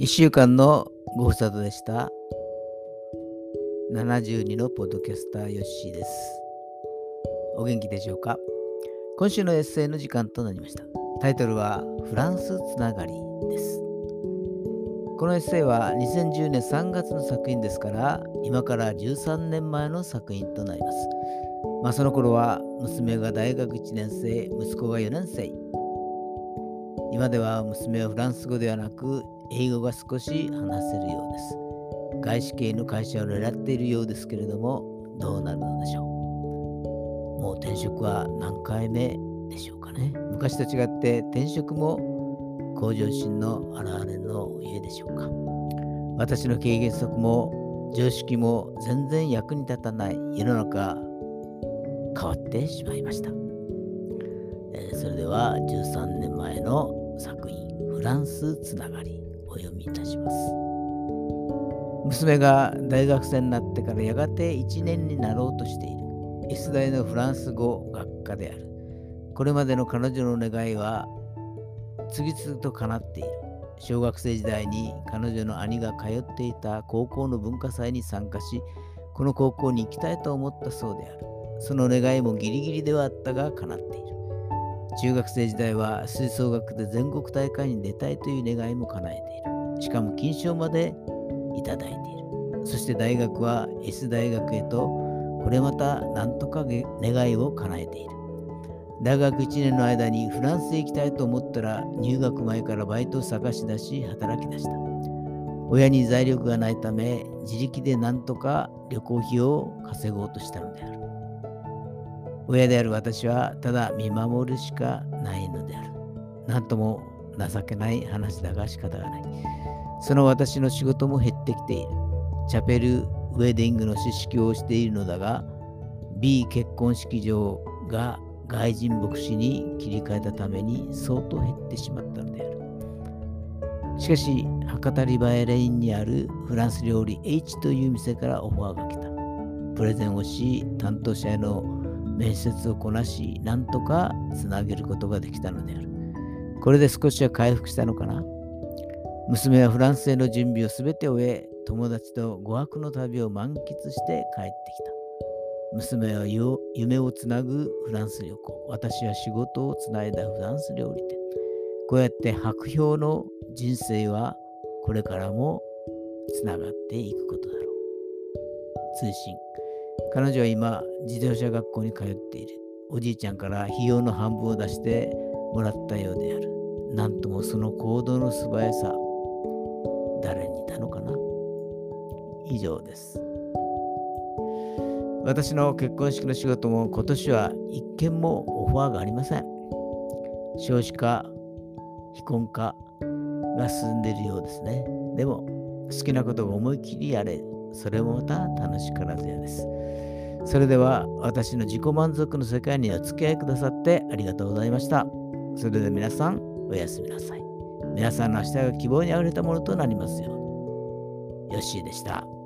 1週間のご無沙汰でした。72のポッドキャスターヨッシーです。お元気でしょうか？今週のエッセイの時間となりました。タイトルはフランスつながりです。このエッセイは2010年3月の作品ですから今から13年前の作品となります。まあ、その頃は娘が大学1年生、息子が4年生。今では娘はフランス語ではなく英語が少し話せるようです。外資系の会社を狙っているようですけれども、どうなるのでしょう。もう転職は何回目でしょうかね。昔と違って転職も向上心の表れの家でしょうか。私の経験則も常識も全然役に立たない世の中変わってしまいました。えー、それでは13年前の作品フランスつながりお読みいたします。娘が大学生になってからやがて1年になろうとしている。S 大のフランス語学科である。これまでの彼女の願いは次々と叶っている。小学生時代に彼女の兄が通っていた高校の文化祭に参加しこの高校に行きたいと思ったそうである。その願いもギリギリではあったが叶っている。中学生時代は吹奏楽で全国大会に出たいという願いも叶えている。しかも金賞までいただいている。そして大学は S 大学へとこれまた何とか願いを叶えている。大学1年の間にフランスへ行きたいと思ったら入学前からバイトを探し出し働き出した。親に財力がないため自力で何とか旅行費を稼ごうとしたのである。親である私はただ見守るしかないのである。なんとも情けない話だが仕方がない。その私の仕事も減ってきている。チャペルウェディングの知識をしているのだが、B 結婚式場が外人牧師に切り替えたために相当減ってしまったのである。しかし、博多リバエレインにあるフランス料理 H という店からオファーが来た。プレゼンをし、担当者への面接をこなし、なんとかつなげることができたのである。これで少しは回復したのかな？娘はフランスへの準備をすべて終え、友達と語学の旅を満喫して帰ってきた。娘は夢をつなぐフランス旅行。私は仕事をつないだフランス料理店。こうやって白氷の人生はこれからもつながっていくことだろう。通信。彼女は今、自動車学校に通っている。おじいちゃんから費用の半分を出してもらったようである。なんともその行動の素早さ、誰にいたのかな？以上です。私の結婚式の仕事も今年は一件もオファーがありません。少子化、非婚化が進んでいるようですね。でも、好きなことが思い切りやれ、それもまた楽しからずやです。それでは私の自己満足の世界にお付き合いくださってありがとうございました。それでは皆さんおやすみなさい。皆さんの明日が希望にあふれたものとなりますように。よッしーでした。